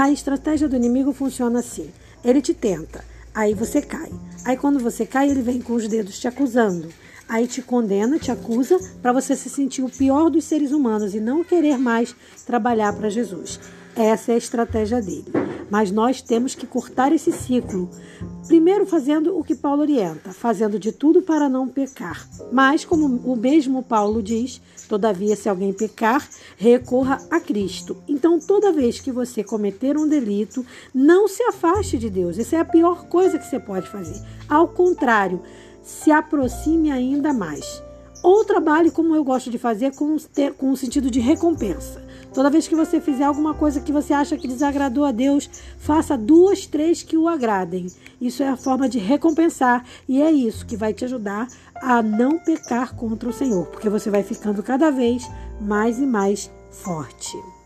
A estratégia do inimigo funciona assim: ele te tenta, aí você cai. Aí quando você cai, ele vem com os dedos te acusando. Aí te condena, te acusa, para você se sentir o pior dos seres humanos e não querer mais trabalhar para Jesus. Essa é a estratégia dele. Mas nós temos que cortar esse ciclo. Primeiro, fazendo o que Paulo orienta, fazendo de tudo para não pecar. Mas, como o mesmo Paulo diz, todavia, se alguém pecar, recorra a Cristo. Então, toda vez que você cometer um delito, não se afaste de Deus. Essa é a pior coisa que você pode fazer. Ao contrário, se aproxime ainda mais. Ou trabalhe, como eu gosto de fazer, com, com o sentido de recompensa. Toda vez que você fizer alguma coisa que você acha que desagradou a Deus, faça duas, três que o agradem. Isso é a forma de recompensar e é isso que vai te ajudar a não pecar contra o Senhor, porque você vai ficando cada vez mais e mais forte.